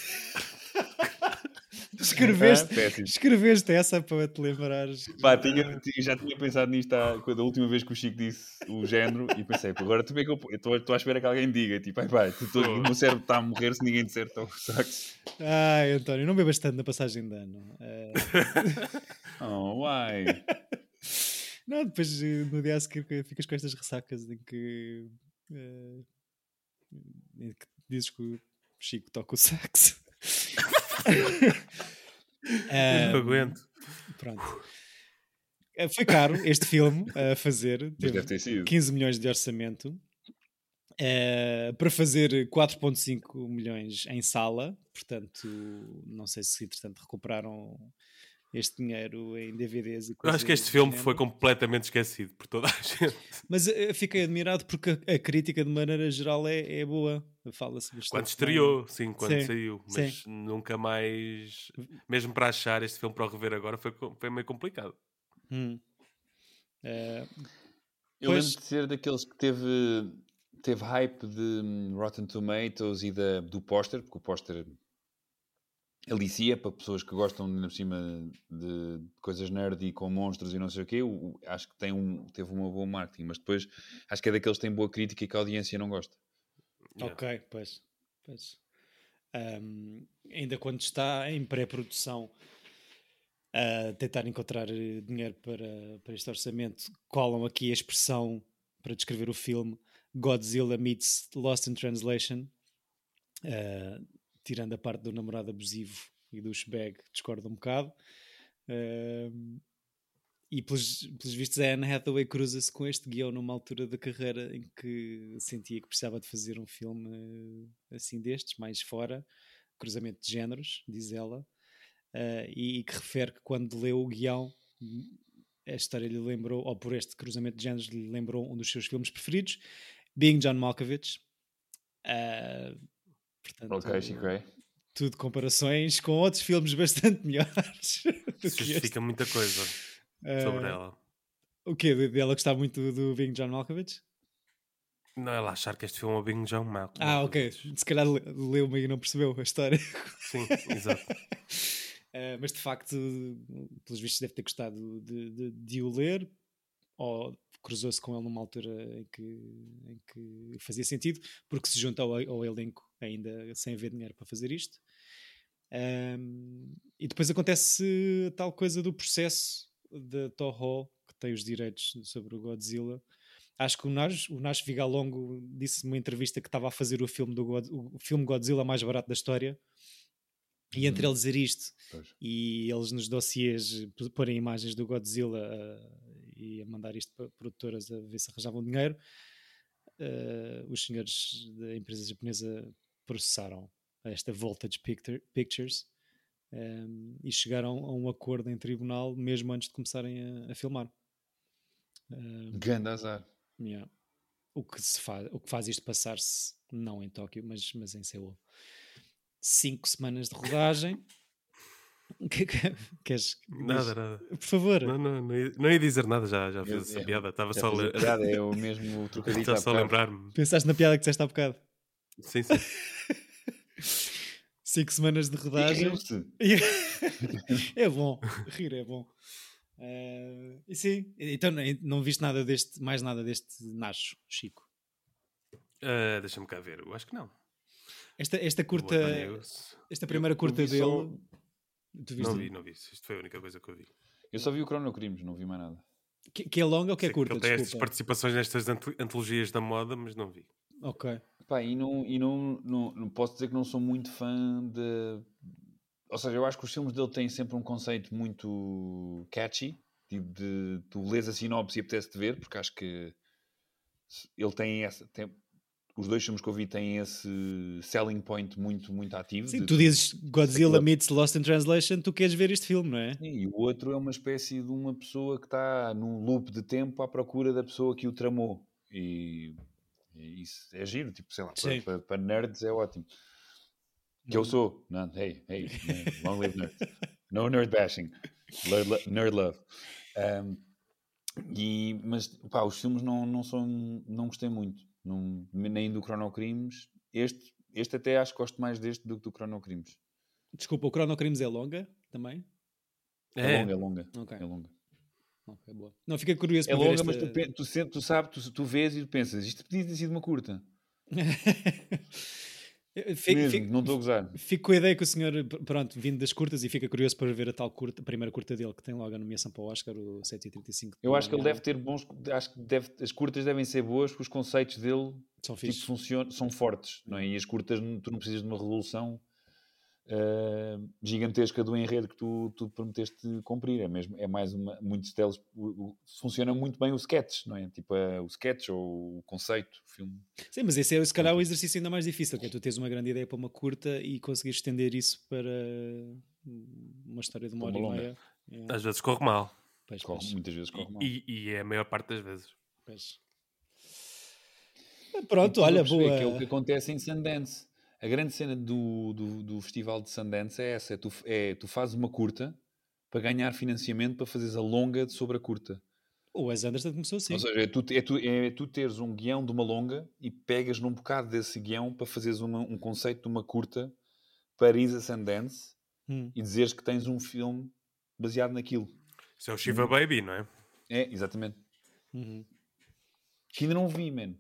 Escreveste, Ah, escreveste essa para te lembrares. Pá, tinha- já tinha pensado nisto há, quando a última vez que o Chico disse o género e pensei, pô, agora também que eu estou estou à espera que alguém diga, tipo, ai tu- o meu cérebro está a morrer se ninguém disser toca o saxo. Ai, António, não bebas tanto na passagem de ano. Ah, Oh, uai. Não, depois eh, no dia a seguir que ficas com estas ressacas em que, eh, em que dizes que o Chico toca o saxo. Ah, Não aguento. Pronto. Eh, Foi caro este filme a fazer. Teve deve ter sido. 15 milhões de orçamento. eh, para fazer 4.5 milhões em sala, portanto, não sei se entretanto recuperaram este dinheiro em DVDs e Eu coisas acho que este filme género. foi completamente esquecido por toda a gente. Mas eh, fiquei admirado porque a, a crítica de maneira geral é, é boa. Fala-se bastante. Quando bem. estreou, sim, quando Sim, saiu. sim. Mas nunca mais. Mesmo para achar este filme para o rever agora foi, foi meio complicado. Hum. Eh, Eu Pois. lembro de ser daqueles que teve, teve hype de hum, Rotten Tomatoes e da, do póster, porque o póster alicia para pessoas que gostam ainda por cima de coisas nerd e com monstros e não sei o quê. o- acho que tem um, teve uma boa marketing, mas depois acho que é daqueles que têm boa crítica e que a audiência não gosta. Yeah. Ok, pois. pois. Ahm, ainda quando está em pré-produção a tentar encontrar eh, dinheiro para, para este orçamento, colam aqui a expressão para descrever o filme Godzilla meets Lost in Translation, Ah, tirando a parte do namorado abusivo e do shbag, discordo um bocado. Ahm, e pelos, pelos vistos, a Anne Hathaway cruza-se com este guião numa altura da carreira em que sentia que precisava de fazer um filme eh, assim destes, mais fora, cruzamento de géneros, diz ela, eh, e, e que refere que quando leu o guião, a história lhe lembrou, ou por este cruzamento de géneros, lhe lembrou um dos seus filmes preferidos, Being John Malkovich. Ah, portanto, Ok, Chico Ray. tudo comparações com outros filmes bastante melhores justifica muita coisa sobre Ah, ela. O quê? De- Dela gostar muito do, do Being John Malkovich? Não, ela achar que este filme é o Bing John Mal. Ah, ok. Se calhar le- leu-me e não percebeu a história. Sim, exato. Ah, mas de facto, pelos vistos, deve ter gostado de, de- de o ler, ou cruzou-se com ele numa altura em que, em que fazia sentido, porque se junta ao, ao elenco ainda sem haver dinheiro para fazer isto. Um, e depois acontece tal coisa do processo da Toho, que tem os direitos sobre o Godzilla. Acho que o Nash, o Nash Vigalongo disse numa entrevista que estava a fazer o filme, do God, o filme Godzilla mais barato da história. E entre ele dizer isto Pois. e eles nos dossiês porem imagens do Godzilla uh, e a mandar isto para produtoras a ver se arranjavam dinheiro, uh, os senhores da empresa japonesa processaram esta Voltage Picture- Pictures um, e chegaram a um acordo em tribunal mesmo antes de começarem a, a filmar. Um, Grande azar. Yeah. O, que se faz, o que faz isto passar-se não em Tóquio, mas, mas em Seul. Cinco semanas de rodagem. Que- que- Queres? Nada, nada. Por favor. Não, não, não, ia, não ia dizer nada, já, já Eu- fiz essa é, piada. Estava só a piada, é o mesmo trocadilho. estava só a lembrar-me. Pensaste na piada que disseste há bocado. Sim, sim. Cinco semanas de rodagem. é bom. Rir é bom. Eh, e sim, então não- viste nada deste, mais nada deste Nacho, Chico. Ah, Deixa-me cá ver. Eu acho que não. Esta, esta curta, esta primeira eu curta dele. só- Tu viste? Não vi, não vi. Isto foi a única coisa que eu vi. Eu só vi o Chrono Crimes, não vi mais nada. Que, que é longa ou que é Sei curta? ele tem estas participações nestas ant- antologias da moda, mas não vi. Ok. Pá, e não, e não, não, não posso dizer que não sou muito fã de. Ou seja, eu acho que os filmes dele têm sempre um conceito muito catchy, tipo de tu lês a sinopse e apetece-te ver, porque acho que ele tem essa. Tem, os dois filmes que eu vi têm esse selling point muito, muito ativo. Sim, de- tu dizes Godzilla meets Lost in Translation, tu queres ver este filme, não é? Sim, E o outro é uma espécie de uma pessoa que está num loop de tempo à procura da pessoa que o tramou. E isso é giro, tipo, sei lá, para, para- para nerds é ótimo. Que eu sou. Não, hey, hey, long live nerds. No nerd bashing. Nerd, lo- nerd love. Um, e, mas, pá, os filmes não, não são, não gostei muito. Não, nem do Chrono Crimes. Este, este até acho que gosto mais deste do que do Chrono Crimes. Desculpa, o Chrono Crimes é longa também? É, longa, é longa. Ok. É longa. Ok, boa. Não, fiquei curioso É para ver longa, esta... mas tu, tu, tu sabes, tu, tu vês e tu pensas, isto podia ter sido uma curta. Fico, Mesmo, fico- não estou a gozar. fico com a ideia que o senhor, pr- pronto, vindo das curtas e fica curioso para ver a tal curta, a primeira curta dele, que tem logo a nomeação para o Oscar, o 735. Eu acho que ele deve ter bons. Acho que deve, as curtas devem ser boas porque os conceitos dele São tipo, funcionam, são fortes, não é? E as curtas, não- tu não precisas de uma resolução ah, gigantesca do enredo que tu, tu prometeste cumprir. É, mesmo, é mais uma. Muitos deles o- o- funciona muito bem o sketch, não é? Tipo ah, o sketch ou o conceito, o filme. Sim, mas esse é se calhar o exercício ainda mais difícil, que é tu teres uma grande ideia para uma curta e conseguir estender isso para uma história de uma Para hora uma e meia. É, Às vezes corre mal. pois, Corre- pois, muitas vezes corre mal. E, e é a maior parte das vezes. pois. Pronto, olha, boa. Que é o que acontece em Sundance. A grande cena do, do, do festival de Sundance é essa: é tu, é, tu fazes uma curta para ganhar financiamento para fazeres a longa de sobre a curta. O Wes Anderson começou assim. Ou seja, é tu, é, tu, é tu teres um guião de uma longa e pegas num bocado desse guião para fazeres uma- um conceito de uma curta para ir a Sundance Hum. e dizeres que tens um filme baseado naquilo. Isso é o Shiva Hum. Baby, não é? É, exatamente. Uhum. Que ainda não vi, man.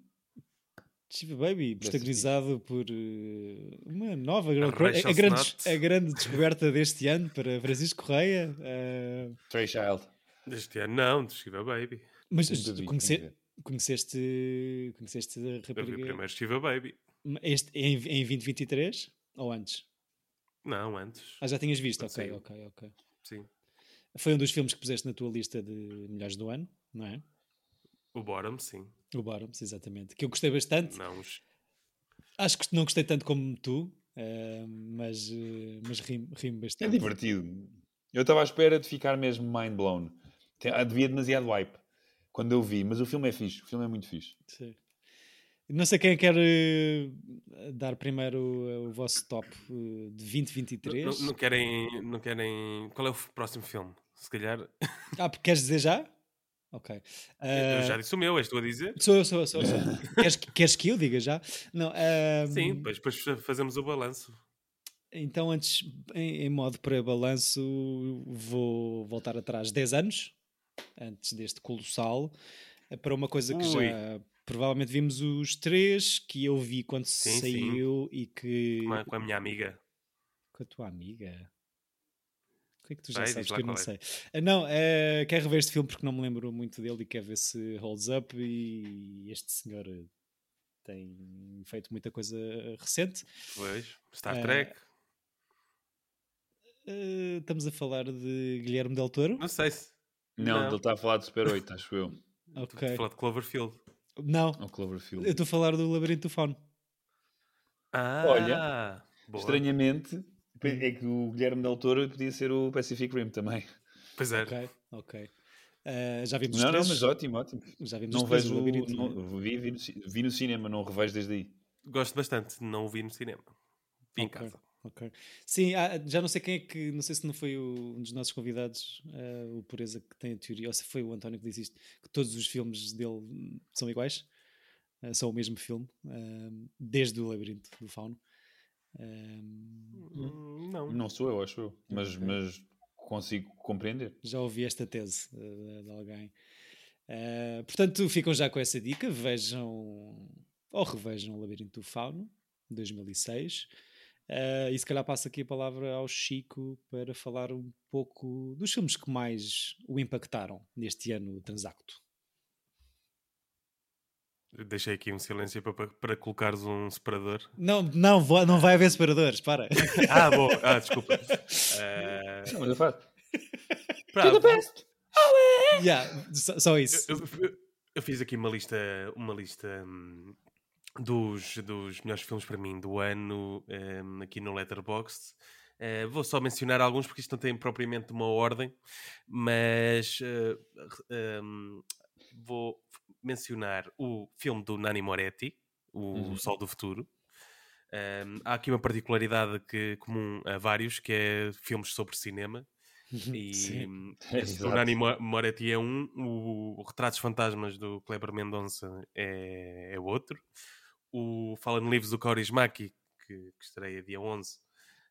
Chiva Baby, protagonizado por eh, uma nova A a, a grande, a grande descoberta deste ano para Francisco Correia. eh, Trey Child. Deste ano não, de Shiva Baby. mas vi, conhece- conheceste, conheceste a Eu vi rapariga primeiro Shiva Baby. este, em, em 2023 ou antes? Não, antes. Ah, já tinhas visto? Ok, ok, ok. Sim. Foi um dos filmes que puseste na tua lista de melhores do ano, não é? O Bottom, sim. O Bottoms, exatamente. Que eu gostei bastante. Não, os- Acho que não gostei tanto como tu, eh, mas, eh, mas ri-me ri-me É bastante. divertido. Eu estava à espera de ficar mesmo mind blown. Tem- Havia demasiado hype quando eu vi, mas o filme é fixe. O filme é muito fixe. Sim. Não sei quem quer eh, dar primeiro o, o vosso top eh, de 2023. não, não querem, não querem. Qual é o próximo filme? Se calhar. Ah, porque queres dizer já? Ok. Eu Eh, já disse o meu, és tu a dizer? Sou eu, sou eu, sou eu. sou eu. queres, queres que eu diga já? Não, eh, Sim, depois, depois fa- fazemos o balanço. Então, antes, em, em modo pré-balanço, vou voltar atrás 10 anos, antes deste colossal, eh, para uma coisa que Ui. já provavelmente vimos os três que eu vi quando Sim, saiu e que. Com a, com a minha amiga. Com a tua amiga. O que é que tu já Vai, sabes que eu não qual sei? é. Ah, Não, eh, quero rever este filme porque não me lembro muito dele e quero ver se holds up. E este senhor eh, tem feito muita coisa recente. Pois. Star Eh, Trek. Eh, estamos a falar de Guilherme Del Toro. Não sei se. Não, Não. ele está a falar de Super 8, acho eu. Estou Ok. a falar de Cloverfield. Não, Ou Cloverfield. eu estou a falar do Labirinto do Fauno. Ah, Olha, boa. Estranhamente, é que o Guilherme Del Toro podia ser o Pacific Rim também. Pois é. Ok, ok. Eh, já vimos os Não, não, mas ótimo, ótimo. Já vimos Não os três, vejo o não- vi, vi, no, vi no cinema, não o revejo desde aí. Gosto bastante. Não o vi no cinema. Vi em Ok. casa. Ok. Sim, há- já não sei quem é que, não sei se não foi o- um dos nossos convidados, eh, o Pureza, que tem a teoria, ou se foi o António que disse isto, que todos os filmes dele hum, são iguais, eh, são o mesmo filme, hum, desde o Labirinto do Fauno. Hum, Hum, Não. Não sou eu, acho eu. Mas, Ok. mas consigo compreender. já ouvi esta tese eh, de alguém. Eh, portanto, ficam já com essa dica, vejam ou revejam o Labirinto do Fauno, 2006. Eh, e se calhar passo aqui a palavra ao Chico para falar um pouco dos filmes que mais o impactaram neste ano transacto. Deixei aqui um silêncio para, para, para colocares um separador. Não, não, vou- não vai haver separadores, para. Ah, bom. Ah, desculpa. Eh, Não, mas eu faço. pá, Yeah, só, só isso. eu, eu- eu fiz aqui uma lista, uma lista hum, dos, dos melhores filmes para mim do ano hum, aqui no Letterboxd. Eh, vou só mencionar alguns porque isto não tem propriamente uma ordem, mas eh, re- hum, vou mencionar o filme do Nani Moretti, O Uhum. Sol do Futuro. Um, há aqui uma particularidade que, comum a vários, que é filmes sobre cinema. E Sim. hum, É, exato. Nani Mo- Moretti é um, o, o Retratos Fantasmas do Kleber Mendonça é, é outro. O Fallen Leaves do Kaurismäki, que, que estreia dia 11,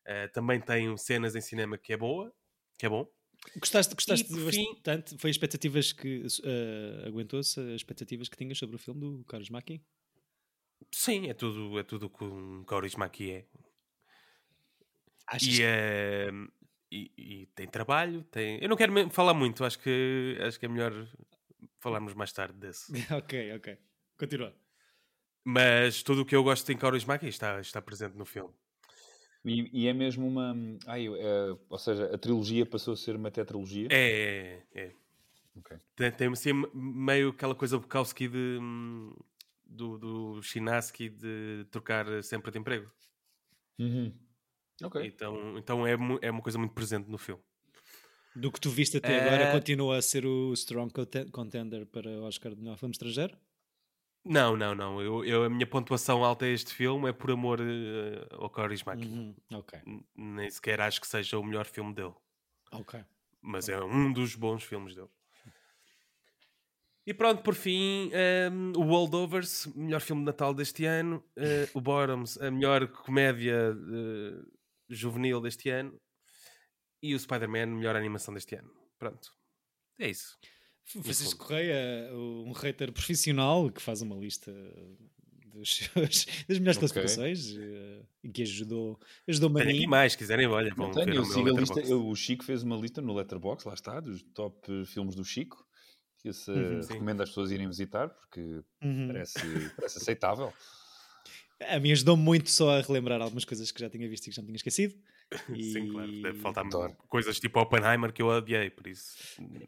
eh, também tem cenas em cinema que é boa, que é bom. Gostaste, gostaste E, fim- bastante? Foi expectativas que eh, aguentou-se as expectativas que tinhas sobre o filme do Carlos Maki? Sim, é tudo, é tudo o que um Kaurismäki é. Achas E, eh, e, e tem trabalho, tem... Eu não quero falar muito, acho que, acho que é melhor falarmos mais tarde desse. ok, ok. Continua. Mas tudo o que eu gosto em Kaurismäki está, está presente no filme. E, e é mesmo uma. Ai, é, ou seja, a trilogia passou a ser uma tetralogia. É, é, é. Ok. Tem, tem assim, meio aquela coisa Bukowski de, do, do Chinaski de trocar sempre de emprego. Uhum. Ok. Então, então é, é uma coisa muito presente no filme. Do que tu viste até Eh, agora, continua a ser o strong conte- contender para o Oscar de melhor filme estrangeiro? Não, não, não. Eu, eu- a minha pontuação alta a este filme é por amor eh, ao Kaurismäki. Uhum, Ok, Nem sequer acho que seja o melhor filme dele. ok. Mas é um dos bons filmes dele. E pronto, por fim, ehm, o Holdovers, melhor filme de Natal deste ano. eh, o Bottoms, a melhor comédia eh, juvenil deste ano. E o Spider-Man, melhor animação deste ano. Pronto. É isso. Francisco. Correia, um hater profissional que faz uma lista dos das melhores Ok. classificações eh, e que ajudou, ajudou-me a Tenho aqui mais, se quiserem, olha, Não tenho, ver eu sigo a lista, eu- o Chico fez uma lista no Letterboxd, lá está, dos top eh, filmes do Chico. Que esse, Uhum, sim. recomendo às pessoas irem visitar porque Uhum. parece, parece aceitável. A mim ajudou-me muito só a relembrar algumas coisas que já tinha visto e que já me tinha esquecido. Sim, claro. Deve E faltar Adoro. coisas tipo Oppenheimer que eu odiei, por isso.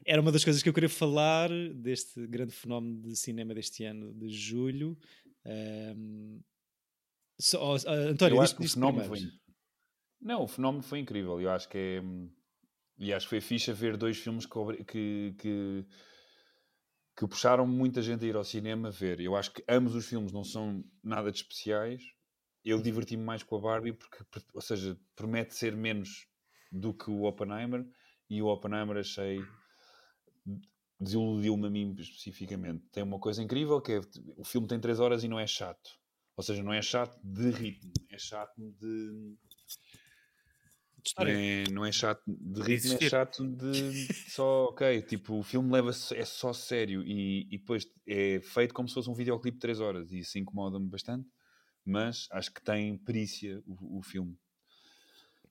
Era uma das coisas que eu queria falar deste grande fenómeno de cinema deste ano de julho. Ahm, só- oh, António, eu diz, acho que o fenómeno foi. Não, o fenómeno foi incrível. Eu acho que é. E acho que foi fixe ver dois filmes que, que, que, que puxaram muita gente a ir ao cinema ver. Eu acho que ambos os filmes não são nada de especiais. Eu diverti-me mais com a Barbie, porque, ou seja, promete ser menos do que o Oppenheimer. E o Oppenheimer achei. desiludiu-me a mim especificamente. Tem uma coisa incrível que é o filme tem 3 horas e não é chato. Ou seja, não é chato de ritmo, é chato de, é, não é chato de ritmo, é chato de só, ok, tipo, o filme leva é só sério e, e depois é feito como se fosse um videoclipe de 3 horas e isso incomoda-me bastante, mas acho que tem perícia o, o filme.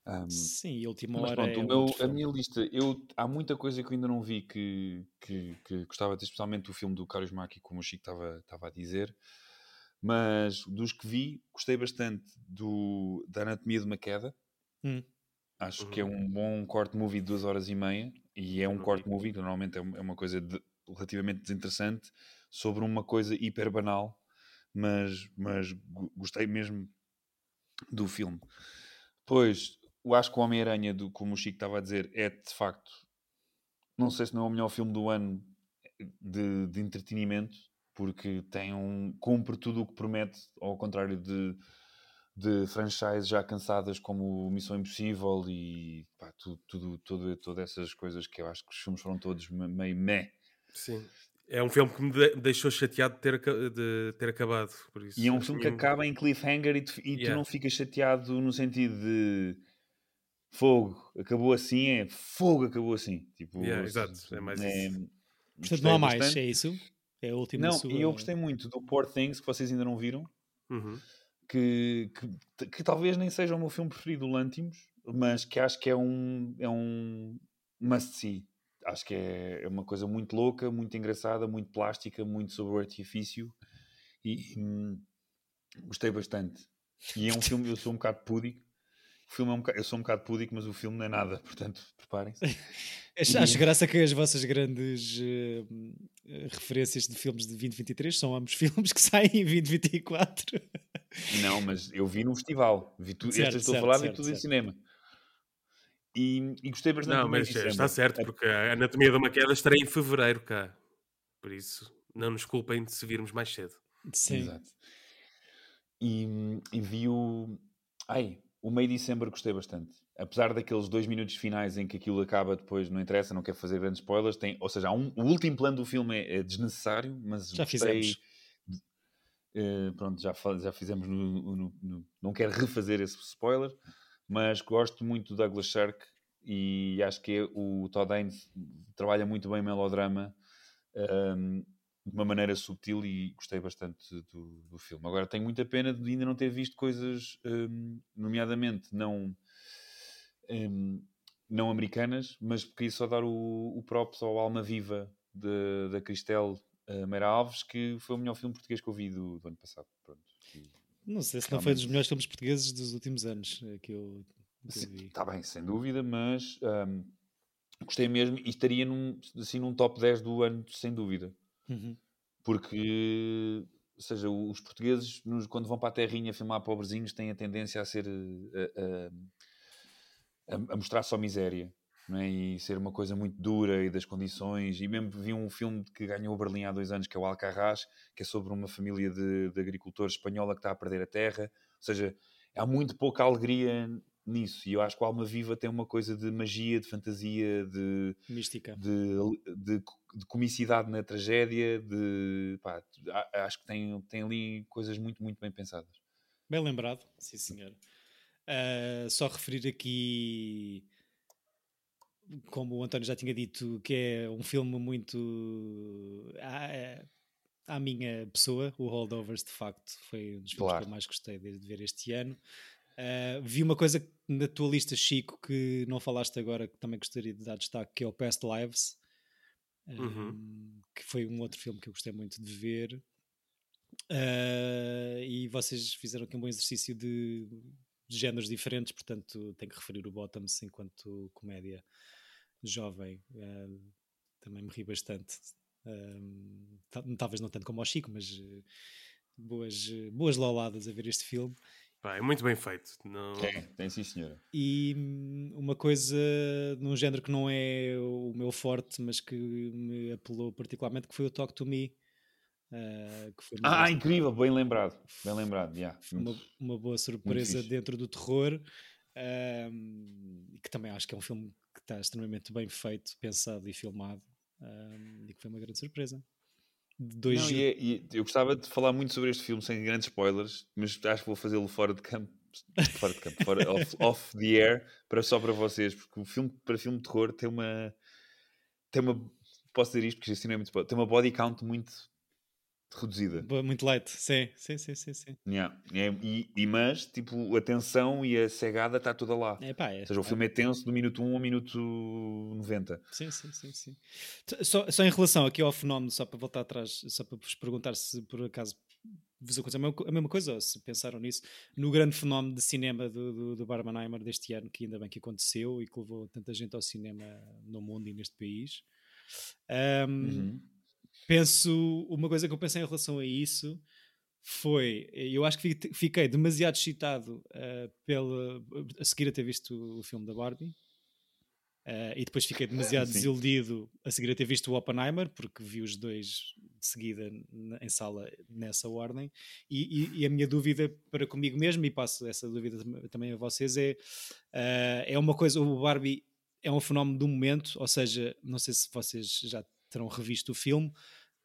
Um, Sim, e a última mas hora pronto, é o meu- a filme. minha lista, eu, há muita coisa que eu ainda não vi que, que, que gostava de ter, especialmente o filme do Carlos Maki, como o Chico estava estava a dizer, mas dos que vi, gostei bastante do, da Anatomia de uma Queda. Hum. Acho que é um bom corte movie de duas horas e meia, e é um Não corte vi. movie, que normalmente é é uma coisa de- relativamente desinteressante, sobre uma coisa hiper banal, mas, mas go- gostei mesmo do filme. Pois, eu acho que o Homem-Aranha, como o Chico estava a dizer, é de facto, não sei se não é o melhor filme do ano de, de entretenimento, porque tem um, cumpre tudo o que promete, ao contrário de, de franchises já cansadas como Missão Impossível e pá, tudo, tudo, tudo, todas essas coisas que eu acho que os filmes foram todos me- meio meh. Sim. É um filme que me de- deixou chateado de ter, de ter acabado. Por isso, E é um filme que acaba em cliffhanger e, tu, e tu Yeah. não ficas chateado no sentido de fogo, acabou assim, é fogo, acabou assim. Tipo, Yeah, exato, é mais isso. Portanto, não há mais, bastante. é isso? É a última Não, sua... e eu gostei muito do Poor Things, que vocês ainda não viram, Uhum. que, que, que talvez nem seja o meu filme preferido, o Lantimos, mas que acho que é um, é um must-see. Acho que é, é uma coisa muito louca, muito engraçada, muito plástica, muito sobre o artifício e hum, gostei bastante. E é um filme, eu sou um bocado púdico. O filme é um bocado, eu sou um bocado púdico, mas o filme não é nada, portanto, preparem-se. Acho, acho graça que as vossas grandes eh, referências de filmes de 2023 são ambos filmes que saem em 2024. Não, mas eu vi num festival. Vi tu, Certo, estas estou certo, a falar, vi certo, tudo em certo. cinema. E, e gostei bastante Não, mas está certo, porque a Anatomia de uma Queda estará em fevereiro cá. Por isso, não nos culpem de se virmos mais cedo. Sim. Exato. E, e vi o. Ai, o meio de dezembro gostei bastante. Apesar daqueles dois minutos finais em que aquilo acaba depois, não interessa, não quero fazer grandes spoilers. Tem, ou seja, um- o último plano do filme é, é desnecessário, mas Já gostei- fizemos. Eh, pronto, já, já fizemos no, no- no- Não quero refazer esse spoiler, mas gosto muito do Douglas Shark e acho que é o Todd Haynes trabalha muito bem melodrama ehm, de uma maneira subtil e gostei bastante do, do filme. Agora tenho muita pena de ainda não ter visto coisas, ehm, nomeadamente não, ehm, não americanas, mas queria só dar o, o props ao Alma Viva da Cristel eh, Meira Alves, que foi o melhor filme português que eu vi do, do ano passado. Não sei se não foi dos Realmente. melhores filmes portugueses dos últimos anos eh, que eu, que eu vi. Está bem, sem dúvida, mas ahm, gostei mesmo e estaria num, assim, num top 10 do ano, sem dúvida. Uhum. Porque, ou seja, os portugueses, nos- quando vão para a terrinha filmar pobrezinhos, têm a tendência a ser. eh, a, a- a mostrar só miséria. É? E ser uma coisa muito dura e das condições. E mesmo vi um filme que ganhou o Berlim há dois anos, que é o Alcarrás, que é sobre uma família de, de agricultores espanhola que está a perder a terra. Ou seja, há muito pouca alegria nisso. E eu acho que o Alma Viva tem uma coisa de magia, de fantasia, de, Mística. de, de, de comicidade na tragédia. De, pá, a- acho que tem, tem ali coisas muito, muito bem pensadas. Bem lembrado, sim senhor. Ah, só referir aqui, como o António já tinha dito, que é um filme muito à, à minha pessoa. O Holdovers, de facto, foi um dos filmes Claro. que eu mais gostei de, de ver este ano. Ah, vi uma coisa na tua lista, Chico, que não falaste agora, que também gostaria de dar destaque, que é o Past Lives, ah, Uhum. que foi um outro filme que eu gostei muito de ver. Ah, e vocês fizeram aqui um bom exercício de, de géneros diferentes, portanto tenho que referir o Bottoms enquanto comédia jovem. ah, também me ri bastante. Ah, tal- talvez não tanto como o Chico, mas eh, boas, eh, boas lauladas a ver este filme. Pá, é muito bem feito. Não... Tem, tem sim, senhora. E hum, uma coisa num género que não é o meu forte, mas que me apelou particularmente, que foi o Talk to Me. ah, que foi uma Ah, boa- incrível, bem lembrado. Bem lembrado, yeah. uma, uma boa surpresa dentro do terror. que também acho que é um filme está extremamente bem feito, pensado e filmado. ahm, e que foi uma grande surpresa. De dois Não, e é- e eu gostava de falar muito sobre este filme sem grandes spoilers, mas acho que vou fazê-lo fora de campo fora de campo, fora, off, off the air, para, só para vocês, porque o filme, para filme de terror, tem uma. Tem uma. Posso dizer isto porque isto não é muito. spoiler, Tem uma body count muito reduzida. Muito light, sim, sim, sim, sim. sim. Yeah. É, e, e- mas, tipo, a tensão e a cegada está toda lá. É pá, é. Ou seja, o filme é tenso do minuto 1 ao minuto 90. Sim, sim, sim, sim. Só, só em relação aqui ao fenómeno, só para voltar atrás, só para vos perguntar se por acaso vos aconteceu a mesma coisa, ou se pensaram nisso, no grande fenómeno de cinema do, do, do Barbenheimer deste ano, que ainda bem que aconteceu e que levou tanta gente ao cinema no mundo e neste país. Ahm, Uhum. Penso, uma coisa que eu pensei em relação a isso foi, eu acho que fi- fiquei demasiado excitado ah, pela, a seguir a ter visto o filme da Barbie. Ah, e depois fiquei demasiado Sim. desiludido a seguir a ter visto o Oppenheimer, porque vi os dois de seguida em sala nessa ordem. E, e- e a minha dúvida para comigo mesmo, e passo essa dúvida tam- também a vocês, é: ah, é uma coisa, o Barbie é um fenómeno do momento, ou seja, não sei se vocês já terão revisto o filme,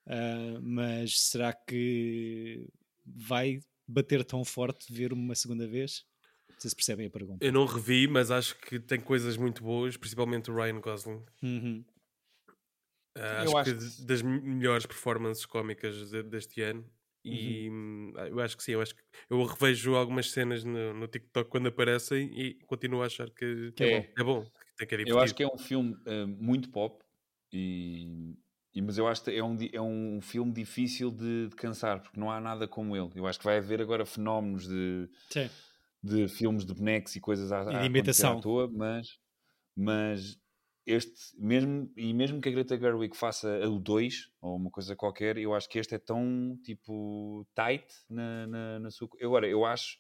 ah, mas será que vai bater tão forte ver uma segunda vez? Não sei se percebem a pergunta. Eu não revi, mas acho que tem coisas muito boas, principalmente o Ryan Gosling. Uhum. Eu acho, acho que que- das me- melhores performances cómicas de- deste ano. E Uhum. hum, ah, eu acho que sim, eu acho que eu revejo algumas cenas no, no TikTok quando aparecem e continuo a achar que, Que é É. bom, que tem que é Eu acho que é um filme eh, muito pop, e, e- mas eu acho que é um, é um filme difícil de, de cansar, porque não há nada como ele. Eu acho que vai haver agora fenómenos de, Sim. de filmes de bonecos e coisas à, de a acontecer imitação. à toa, mas, mas este, mesmo, e mesmo que a Greta Gerwig faça o 2 ou uma coisa qualquer, eu acho que este é tão tipo tight na, na, na sua. Agora, eu acho.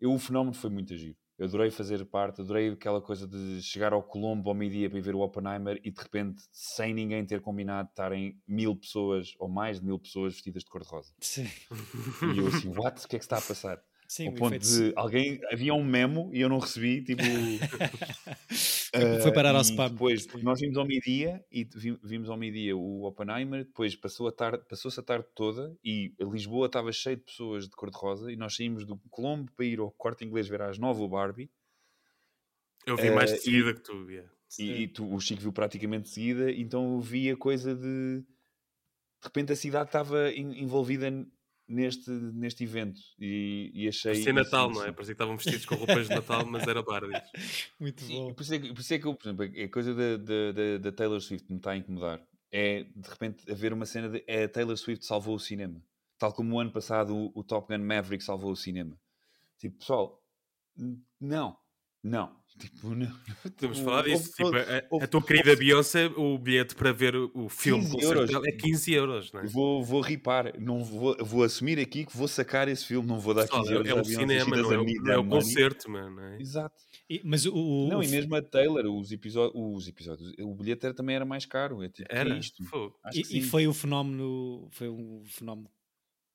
Eu, o fenómeno foi muito agir. Eu adorei fazer parte, adorei aquela coisa de chegar ao Colombo ao meio-dia para ir ver o Oppenheimer e de repente, sem ninguém ter combinado, estarem mil pessoas ou mais de mil pessoas vestidas de cor-de-rosa. Sim. E eu assim, what? O que é que está a passar? Sim, ao o ponto efeito- de alguém havia um memo e eu não recebi, tipo. Foi parar eh, ao e spam. Depois, nós vimos ao meio-dia e vi- vimos ao meio-dia o Oppenheimer, depois passou a tarde, passou-se a tarde toda e Lisboa estava cheia de pessoas de cor-de-rosa e nós saímos do Colombo para ir ao corte inglês ver às nove o Barbie Eu vi mais eh, de seguida que tu, yeah. e, e tu- o Chico viu praticamente de seguida, então eu vi a coisa de de repente a cidade estava en- envolvida neste, neste evento e, e achei. Parecia Natal, não é? Parecia que estavam vestidos com roupas de Natal, mas era Barbies. Muito bom. por isso, é que, por isso é que eu, por exemplo, a coisa da, da, da- Taylor Swift me está a incomodar. É de repente haver uma cena de é a Taylor Swift salvou o cinema. Tal como o ano passado o, o Top Gun Maverick salvou o cinema. Tipo, pessoal, não, não. Tipo, não. De Tipo, falar disso. Tipo, a, a tua querida Beyoncé, o bilhete para ver o- filme 15 concerto euros. dela é 15 euros, não é? Vou, vou ripar, não vou, vou assumir aqui que vou sacar esse filme, não vou dar Pessoal, 15 é, euros é o cinema, she não é, o- não é o concerto, mano. Não é? Exato. E- mas o, o- Não, o e mesmo a Taylor, os, episódios, os episódios, o bilhete era- também era mais caro. É tipo, é Era? isto? E, e foi o fenómeno, foi um fenómeno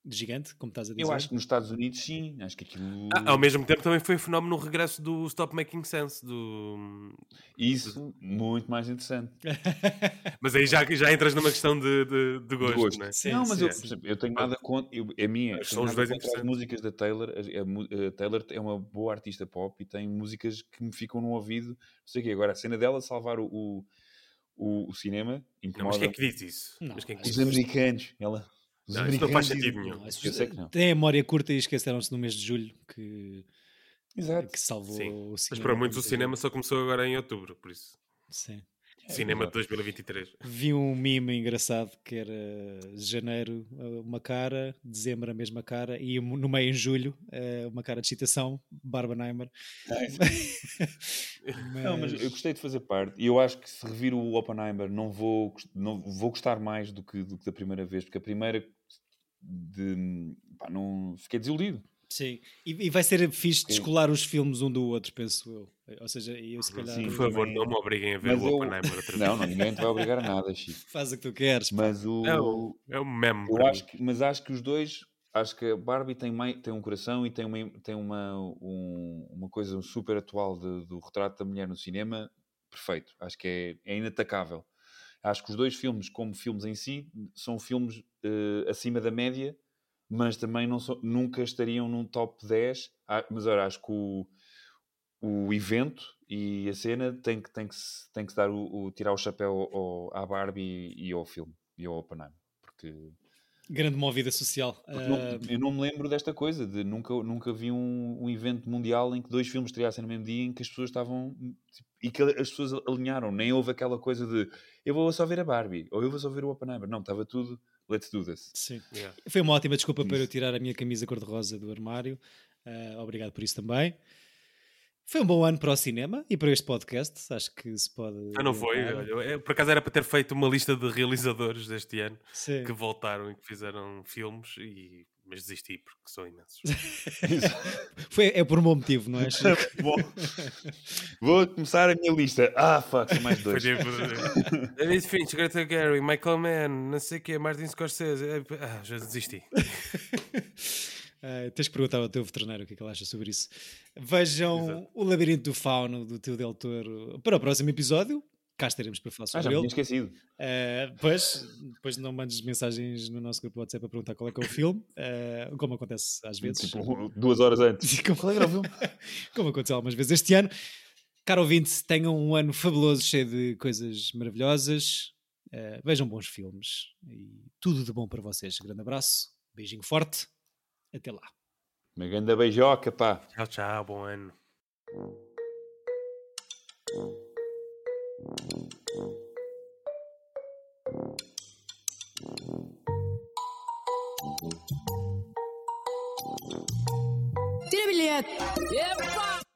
gigante, como estás a dizer. Eu acho que nos Estados Unidos sim, acho que aquilo. Ah, ao mesmo tempo também foi um fenómeno no regresso do Stop Making Sense. Do... Isso, muito mais interessante. Mas aí já, já entras numa questão de, de, de De gosto, gosto. não é? Sim, não, mas sim, eu, por exemplo, eu tenho nada contra. Eu, a minha, Mas tenho são os dois as músicas da Taylor. A, a a Taylor é uma boa artista pop e tem músicas que me ficam no ouvido. Não sei o quê. Agora, a cena dela salvar o, o, o- o cinema Não, mas incomoda quem é que diz isso? Não, mas quem é que os americanos. Ela, Não, isso não faz sentido nenhum. Não, isso- Eu sei que não. Tem a memória curta e esqueceram-se no mês de julho que, Exato. que salvou Sim. o Mas cinema. para muitos o cinema só começou agora em outubro, por isso. Sim. Cinema de exato. 2023. Vi um meme engraçado que era janeiro uma cara, dezembro a mesma cara e no meio em julho eh, uma cara de citação, Barbenheimer. Não, mas eu gostei de fazer parte e eu acho que se revir o Oppenheimer não vou, não, vou gostar mais do que, do que da primeira vez, porque a primeira de, pá, não, fiquei desiludido. Sim, e, e vai ser fixe Sim. descolar os filmes um do outro, penso eu. Ou seja, eu se calhar Sim, Por favor, não me obriguem a ver Mas o eu- Oppenheimer outra vez. Não, não, ninguém te vai obrigar a nada, Chico. faz o que tu queres. pá. Mas o. É um, é meme. eu acho que, mas acho que os dois. Acho que a Barbie tem, mai- tem um coração e tem uma, tem uma, um- uma coisa super atual de- do retrato da mulher no cinema perfeito. Acho que é, é inatacável. Acho que os dois filmes, como filmes em si, são filmes eh, acima da média, mas também não nunca estariam num top 10. Ah, mas olha, acho que o, o evento e a cena tem que, tem que, se, tem que se dar o, o- tirar o chapéu ao, à Barbie e ao filme e ao Oppenheimer. Porque, Grande movida social. porque não- Ah, eu não me lembro desta coisa, de nunca, nunca vi um, um evento mundial em que dois filmes estreassem no mesmo dia em que as pessoas estavam tipo, e que as pessoas alinharam, nem houve aquela coisa de eu vou só ver a Barbie ou eu vou só ver o Oppenheimer. Não, estava tudo let's do this. sim. Yeah. Foi uma ótima desculpa para eu tirar a minha camisa cor-de-rosa do armário. Ah, obrigado por isso também. Foi um bom ano para o cinema e para este podcast. Acho que se pode. Ah, não foi? Olha, por acaso era para ter feito uma lista de realizadores deste ano Sim. que voltaram e que fizeram filmes, e... mas desisti porque são imensos. Foi, é por um bom motivo, não é? Bom, vou começar a minha lista. Ah, fuck, são mais dois. tipo. David Finch, Greta Gerwig, Michael Mann, não sei o quê, Martin Scorsese. Ah, já desisti. Ah, tens que perguntar ao teu veterinário o que é que ele acha sobre isso. Vejam Exato. o Labirinto do Fauno do teu Del Toro para o próximo episódio. Cá estaremos para falar Ah, já sobre me ele. tinha esquecido. Uh, depois, depois não mandes mensagens no nosso grupo do WhatsApp para perguntar qual é que é o filme, uh, como acontece às vezes. Tipo, duas horas antes. como, Qual era o filme? como aconteceu algumas vezes este ano. Caro ouvinte, tenham um ano fabuloso, cheio de coisas maravilhosas. Uh, vejam bons filmes e tudo de bom para vocês. Grande abraço, beijinho forte, até lá. Uma grande beijoca, pá. Tchau, tchau, bom ano. Tira bilhete! Epa!